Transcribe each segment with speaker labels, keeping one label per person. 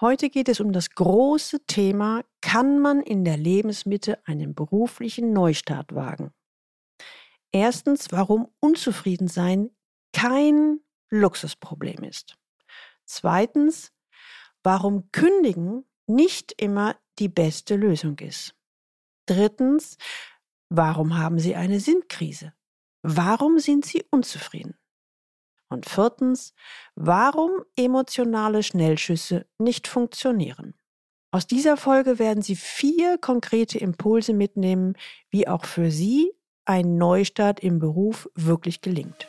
Speaker 1: Heute geht es um das große Thema, kann man in der Lebensmitte einen beruflichen Neustart wagen? Erstens, warum Unzufriedensein kein Luxusproblem ist. Zweitens, warum Kündigen nicht immer die beste Lösung ist. Drittens, warum haben Sie eine Sinnkrise? Warum sind Sie unzufrieden? Und viertens, warum emotionale Schnellschüsse nicht funktionieren. Aus dieser Folge werden Sie vier konkrete Impulse mitnehmen, wie auch für Sie ein Neustart im Beruf wirklich gelingt.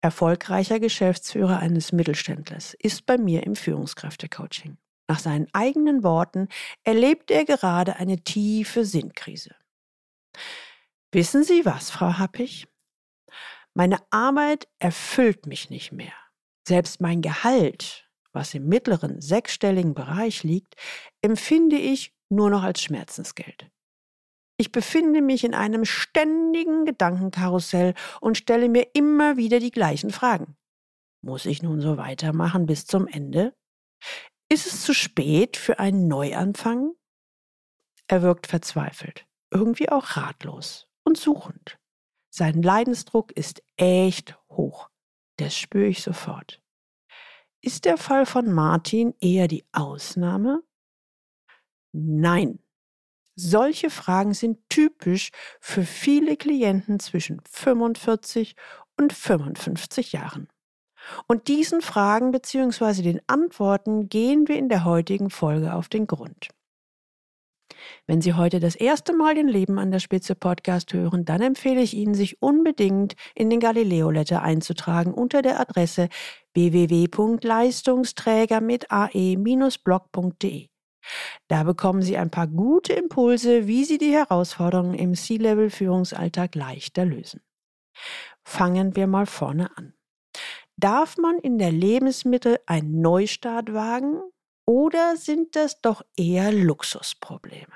Speaker 1: erfolgreicher Geschäftsführer eines Mittelständlers, ist bei mir im Führungskräftecoaching. Nach seinen eigenen Worten erlebt er gerade eine tiefe Sinnkrise. Wissen Sie was, Frau Happig? Meine Arbeit erfüllt mich nicht mehr. Selbst mein Gehalt, was im mittleren sechsstelligen Bereich liegt, empfinde ich nur noch als Schmerzensgeld. Ich befinde mich in einem ständigen Gedankenkarussell und stelle mir immer wieder die gleichen Fragen. Muss ich nun so weitermachen bis zum Ende? Ist es zu spät für einen Neuanfang? Er wirkt verzweifelt, irgendwie auch ratlos und suchend. Sein Leidensdruck ist echt hoch. Das spüre ich sofort. Ist der Fall von Martin eher die Ausnahme? Nein, solche Fragen sind typisch für viele Klienten zwischen 45 und 55 Jahren. Und diesen Fragen bzw. den Antworten gehen wir in der heutigen Folge auf den Grund. Wenn Sie heute das erste Mal den Leben an der Spitze Podcast hören, dann empfehle ich Ihnen, sich unbedingt in den Galileo Letter einzutragen unter der Adresse www.leistungsträger mit ae-blog.de. Da bekommen Sie ein paar gute Impulse, wie Sie die Herausforderungen im C-Level-Führungsalltag leichter lösen. Fangen wir mal vorne an. Darf man in der Lebensmittel einen Neustart wagen oder sind das doch eher Luxusprobleme?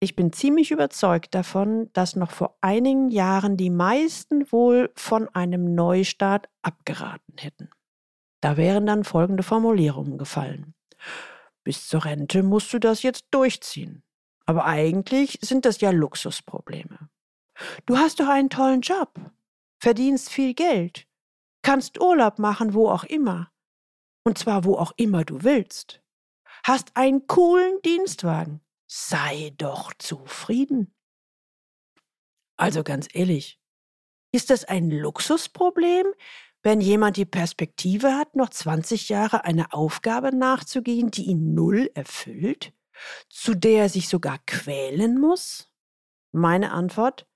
Speaker 1: Ich bin ziemlich überzeugt davon, dass noch vor einigen Jahren die meisten wohl von einem Neustart abgeraten hätten. Da wären dann folgende Formulierungen gefallen. Bis zur Rente musst du das jetzt durchziehen. Aber eigentlich sind das ja Luxusprobleme. Du hast doch einen tollen Job, verdienst viel Geld, kannst Urlaub machen, wo auch immer. Und zwar wo auch immer du willst. Hast einen coolen Dienstwagen. Sei doch zufrieden. Also ganz ehrlich, ist das ein Luxusproblem, wenn jemand die Perspektive hat, noch 20 Jahre einer Aufgabe nachzugehen, die ihn null erfüllt, zu der er sich sogar quälen muss? Meine Antwort,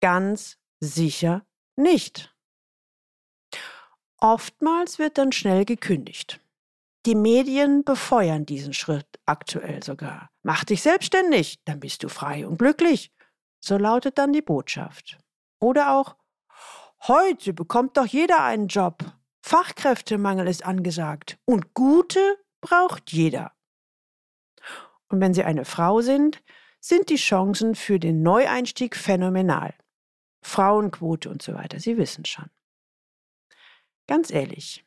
Speaker 1: ganz sicher nicht. Oftmals wird dann schnell gekündigt. Die Medien befeuern diesen Schritt aktuell sogar. Mach dich selbstständig, dann bist du frei und glücklich. So lautet dann die Botschaft. Oder auch, Heute bekommt doch jeder einen Job. Fachkräftemangel ist angesagt. Und gute braucht jeder. Und wenn Sie eine Frau sind, sind die Chancen für den Neueinstieg phänomenal. Frauenquote und so weiter, Sie wissen schon. Ganz ehrlich,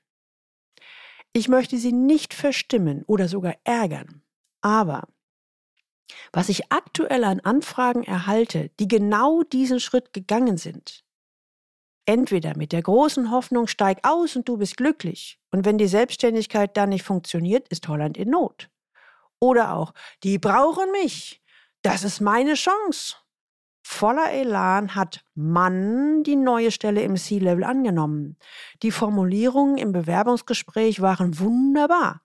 Speaker 1: ich möchte Sie nicht verstimmen oder sogar ärgern, aber was ich aktuell an Anfragen erhalte, die genau diesen Schritt gegangen sind, Entweder mit der großen Hoffnung, steig aus und du bist glücklich. Und wenn die Selbstständigkeit dann nicht funktioniert, ist Holland in Not. Oder auch, die brauchen mich. Das ist meine Chance. Voller Elan hat Mann die neue Stelle im C-Level angenommen. Die Formulierungen im Bewerbungsgespräch waren wunderbar.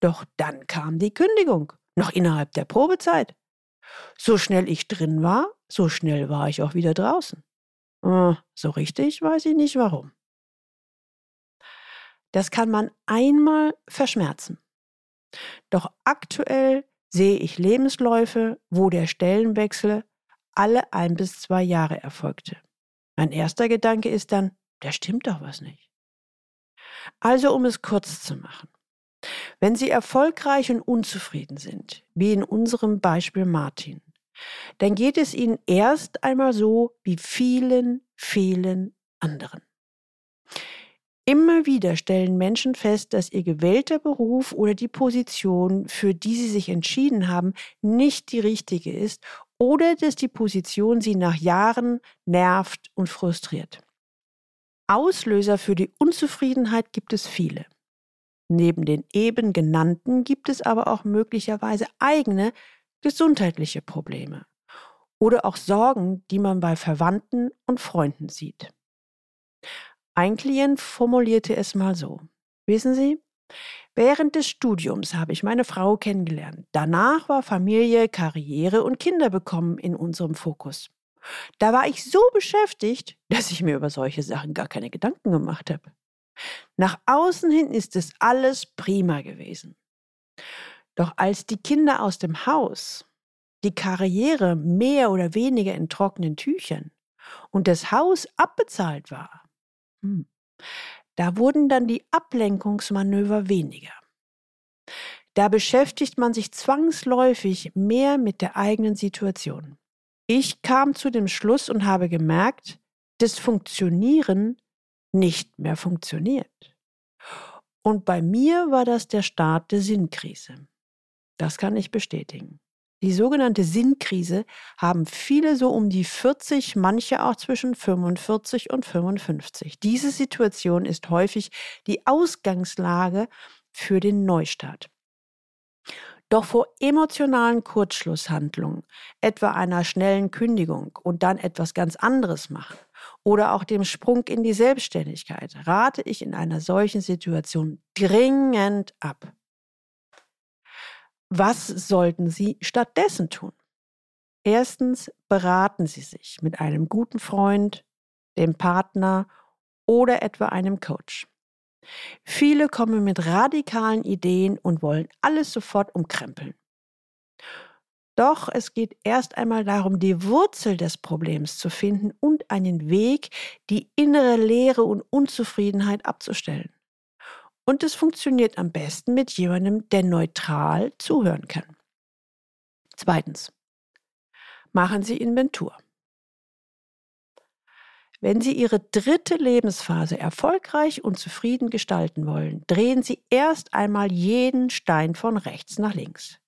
Speaker 1: Doch dann kam die Kündigung, noch innerhalb der Probezeit. So schnell ich drin war, so schnell war ich auch wieder draußen. Äh, so richtig weiß ich nicht warum. Das kann man einmal verschmerzen. Doch aktuell sehe ich Lebensläufe, wo der Stellenwechsel alle ein bis zwei Jahre erfolgte. Mein erster Gedanke ist dann, da stimmt doch was nicht. Also um es kurz zu machen. Wenn Sie erfolgreich und unzufrieden sind, wie in unserem Beispiel Martin, dann geht es Ihnen erst einmal so wie vielen, vielen anderen. Immer wieder stellen Menschen fest, dass ihr gewählter Beruf oder die Position, für die sie sich entschieden haben, nicht die richtige ist oder dass die Position sie nach Jahren nervt und frustriert. Auslöser für die Unzufriedenheit gibt es viele. Neben den eben genannten gibt es aber auch möglicherweise eigene gesundheitliche Probleme oder auch Sorgen, die man bei Verwandten und Freunden sieht. Ein Klient formulierte es mal so. Wissen Sie, während des Studiums habe ich meine Frau kennengelernt. Danach war Familie, Karriere und Kinder bekommen in unserem Fokus. Da war ich so beschäftigt, dass ich mir über solche Sachen gar keine Gedanken gemacht habe. Nach außen hin ist es alles prima gewesen. Doch als die Kinder aus dem Haus, die Karriere mehr oder weniger in trockenen Tüchern und das Haus abbezahlt war, hm, da wurden dann die Ablenkungsmanöver weniger. Da beschäftigt man sich zwangsläufig mehr mit der eigenen Situation. Ich kam zu dem Schluss und habe gemerkt, das Funktionieren nicht mehr funktioniert. Und bei mir war das der Start der Sinnkrise. Das kann ich bestätigen. Die sogenannte Sinnkrise haben viele so um die 40, manche auch zwischen 45 und 55. Diese Situation ist häufig die Ausgangslage für den Neustart. Doch vor emotionalen Kurzschlusshandlungen, etwa einer schnellen Kündigung und dann etwas ganz anderes machen oder auch dem Sprung in die Selbstständigkeit, rate ich in einer solchen Situation dringend ab. Was sollten Sie stattdessen tun? Erstens beraten Sie sich mit einem guten Freund, dem Partner oder etwa einem Coach. Viele kommen mit radikalen Ideen und wollen alles sofort umkrempeln. Doch es geht erst einmal darum, die Wurzel des Problems zu finden und einen Weg, die innere Leere und Unzufriedenheit abzustellen. Und es funktioniert am besten mit jemandem, der neutral zuhören kann. Zweitens. Machen Sie Inventur. Wenn Sie Ihre dritte Lebensphase erfolgreich und zufrieden gestalten wollen, drehen Sie erst einmal jeden Stein von rechts nach links.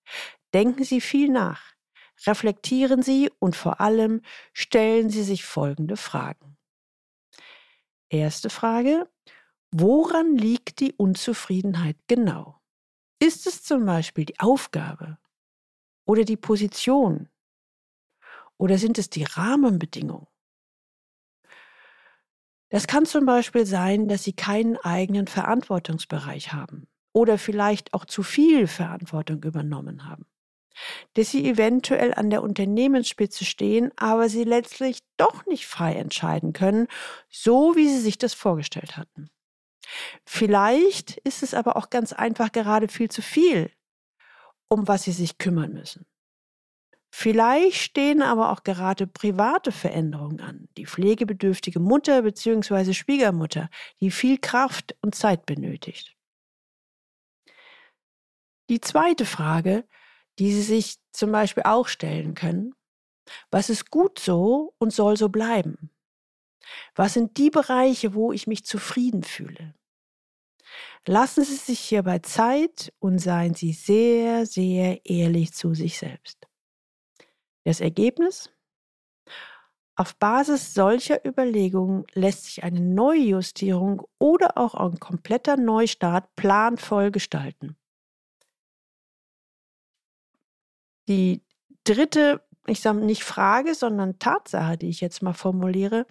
Speaker 1: Denken Sie viel nach, reflektieren Sie und vor allem stellen Sie sich folgende Fragen. Erste Frage, Woran liegt die Unzufriedenheit genau? Ist es zum Beispiel die Aufgabe oder die Position? Oder sind es die Rahmenbedingungen? Das kann zum Beispiel sein, dass Sie keinen eigenen Verantwortungsbereich haben oder vielleicht auch zu viel Verantwortung übernommen haben. Dass Sie eventuell an der Unternehmensspitze stehen, aber Sie letztlich doch nicht frei entscheiden können, so wie Sie sich das vorgestellt hatten. Vielleicht ist es aber auch ganz einfach gerade viel zu viel, um was sie sich kümmern müssen. Vielleicht stehen aber auch gerade private Veränderungen an, die pflegebedürftige Mutter bzw. Schwiegermutter, die viel Kraft und Zeit benötigt. Die zweite Frage, die Sie sich zum Beispiel auch stellen können, was ist gut so und soll so bleiben? Was sind die Bereiche, wo ich mich zufrieden fühle? Lassen Sie sich hierbei Zeit und seien Sie sehr, sehr ehrlich zu sich selbst. Das Ergebnis? Auf Basis solcher Überlegungen lässt sich eine Neujustierung oder auch ein kompletter Neustart planvoll gestalten. Die dritte, ich sage nicht Frage, sondern Tatsache, die ich jetzt mal formuliere,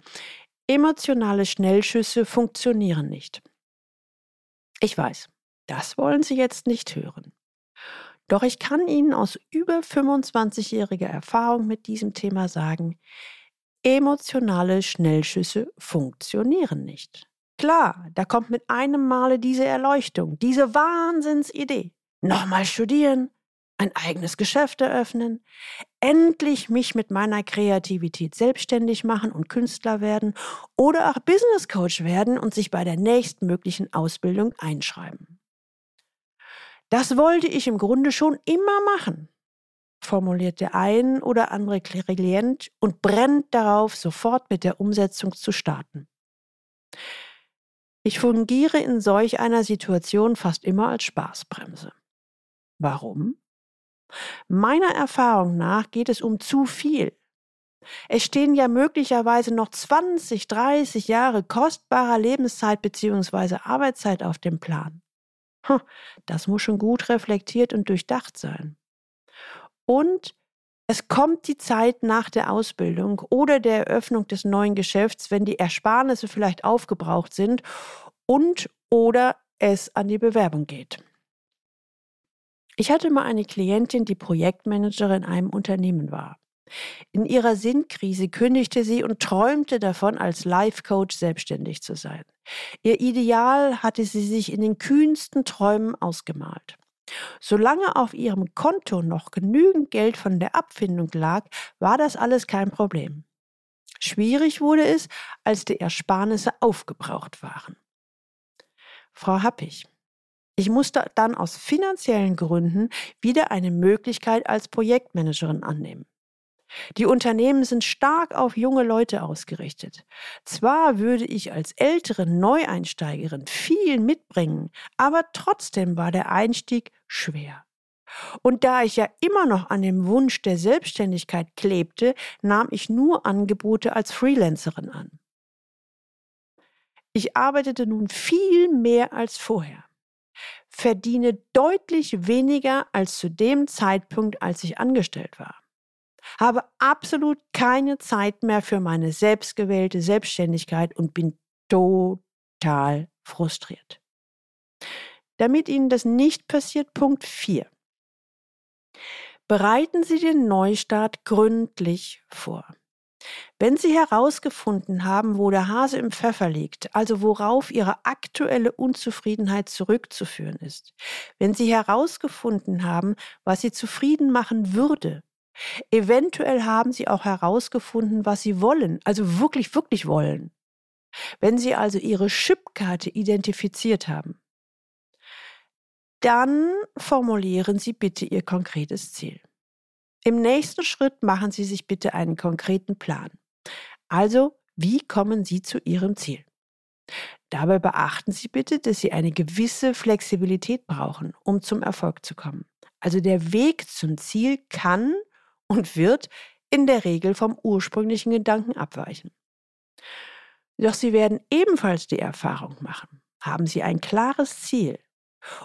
Speaker 1: emotionale Schnellschüsse funktionieren nicht. Ich weiß, das wollen Sie jetzt nicht hören. Doch ich kann Ihnen aus über 25-jähriger Erfahrung mit diesem Thema sagen, emotionale Schnellschüsse funktionieren nicht. Klar, da kommt mit einem Male diese Erleuchtung, diese Wahnsinnsidee. nochmal studieren, ein eigenes Geschäft eröffnen, endlich mich mit meiner Kreativität selbstständig machen und Künstler werden oder auch Business Coach werden und sich bei der nächstmöglichen Ausbildung einschreiben. Das wollte ich im Grunde schon immer machen, formuliert der ein oder andere Klient und brennt darauf, sofort mit der Umsetzung zu starten. Ich fungiere in solch einer Situation fast immer als Spaßbremse. Warum? Meiner Erfahrung nach geht es um zu viel. Es stehen ja möglicherweise noch 20, 30 Jahre kostbarer Lebenszeit bzw. Arbeitszeit auf dem Plan. Das muss schon gut reflektiert und durchdacht sein. Und es kommt die Zeit nach der Ausbildung oder der Eröffnung des neuen Geschäfts, wenn die Ersparnisse vielleicht aufgebraucht sind und oder es an die Bewerbung geht. Ich hatte mal eine Klientin, die Projektmanagerin in einem Unternehmen war. In ihrer Sinnkrise kündigte sie und träumte davon, als Life-Coach selbstständig zu sein. Ihr Ideal hatte sie sich in den kühnsten Träumen ausgemalt. Solange auf ihrem Konto noch genügend Geld von der Abfindung lag, war das alles kein Problem. Schwierig wurde es, als die Ersparnisse aufgebraucht waren. Frau Happig, ich musste dann aus finanziellen Gründen wieder eine Möglichkeit als Projektmanagerin annehmen. Die Unternehmen sind stark auf junge Leute ausgerichtet. Zwar würde ich als ältere Neueinsteigerin viel mitbringen, aber trotzdem war der Einstieg schwer. Und da ich ja immer noch an dem Wunsch der Selbstständigkeit klebte, nahm ich nur Angebote als Freelancerin an. Ich arbeitete nun viel mehr als vorher, verdiene deutlich weniger als zu dem Zeitpunkt, als ich angestellt war habe absolut keine Zeit mehr für meine selbstgewählte Selbstständigkeit und bin total frustriert. Damit Ihnen das nicht passiert, Punkt 4. Bereiten Sie den Neustart gründlich vor. Wenn Sie herausgefunden haben, wo der Hase im Pfeffer liegt, also worauf Ihre aktuelle Unzufriedenheit zurückzuführen ist, wenn Sie herausgefunden haben, was Sie zufrieden machen würde, Eventuell haben Sie auch herausgefunden, was Sie wollen, also wirklich, wirklich wollen. Wenn Sie also Ihre Chipkarte identifiziert haben, dann formulieren Sie bitte Ihr konkretes Ziel. Im nächsten Schritt machen Sie sich bitte einen konkreten Plan. Also, wie kommen Sie zu Ihrem Ziel? Dabei beachten Sie bitte, dass Sie eine gewisse Flexibilität brauchen, um zum Erfolg zu kommen. Also der Weg zum Ziel kann und wird in der Regel vom ursprünglichen Gedanken abweichen. Doch Sie werden ebenfalls die Erfahrung machen, haben Sie ein klares Ziel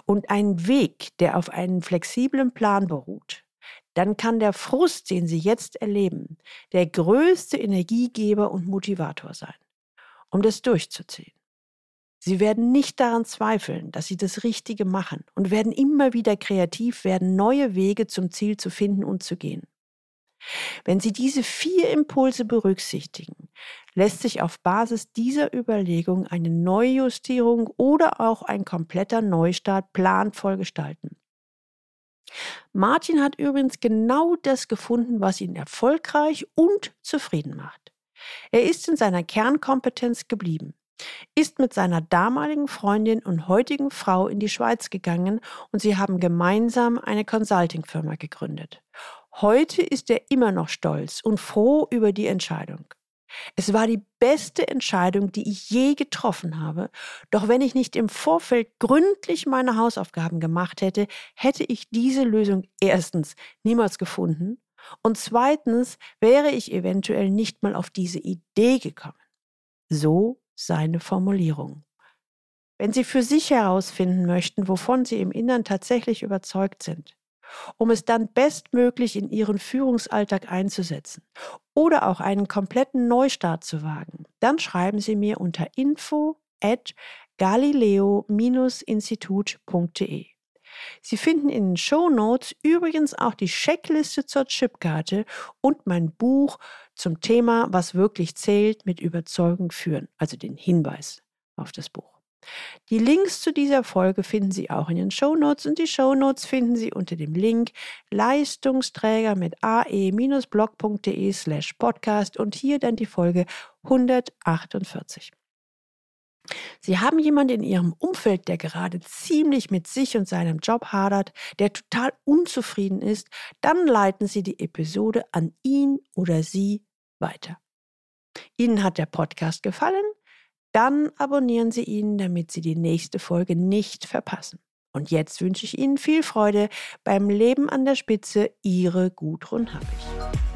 Speaker 1: und einen Weg, der auf einen flexiblen Plan beruht, dann kann der Frust, den Sie jetzt erleben, der größte Energiegeber und Motivator sein, um das durchzuziehen. Sie werden nicht daran zweifeln, dass Sie das Richtige machen und werden immer wieder kreativ werden, neue Wege zum Ziel zu finden und zu gehen. Wenn Sie diese vier Impulse berücksichtigen, lässt sich auf Basis dieser Überlegung eine Neujustierung oder auch ein kompletter Neustart planvoll gestalten. Martin hat übrigens genau das gefunden, was ihn erfolgreich und zufrieden macht. Er ist in seiner Kernkompetenz geblieben, ist mit seiner damaligen Freundin und heutigen Frau in die Schweiz gegangen und sie haben gemeinsam eine Consulting-Firma gegründet. Heute ist er immer noch stolz und froh über die Entscheidung. Es war die beste Entscheidung, die ich je getroffen habe. Doch wenn ich nicht im Vorfeld gründlich meine Hausaufgaben gemacht hätte, hätte ich diese Lösung erstens niemals gefunden und zweitens wäre ich eventuell nicht mal auf diese Idee gekommen. So seine Formulierung. Wenn Sie für sich herausfinden möchten, wovon Sie im Innern tatsächlich überzeugt sind, um es dann bestmöglich in ihren Führungsalltag einzusetzen oder auch einen kompletten Neustart zu wagen, dann schreiben Sie mir unter info at galileo-institut.de. Sie finden in den Show Notes übrigens auch die Checkliste zur Chipkarte und mein Buch zum Thema Was wirklich zählt mit Überzeugung führen, also den Hinweis auf das Buch. Die Links zu dieser Folge finden Sie auch in den Show Notes und die Show Notes finden Sie unter dem Link Leistungsträger mit ae-blog.de slash podcast und hier dann die Folge 148. Sie haben jemanden in Ihrem Umfeld, der gerade ziemlich mit sich und seinem Job hadert, der total unzufrieden ist, dann leiten Sie die Episode an ihn oder sie weiter. Ihnen hat der Podcast gefallen? Dann abonnieren Sie ihn, damit Sie die nächste Folge nicht verpassen. Und jetzt wünsche ich Ihnen viel Freude beim Leben an der Spitze. Ihre Gudrun Happig.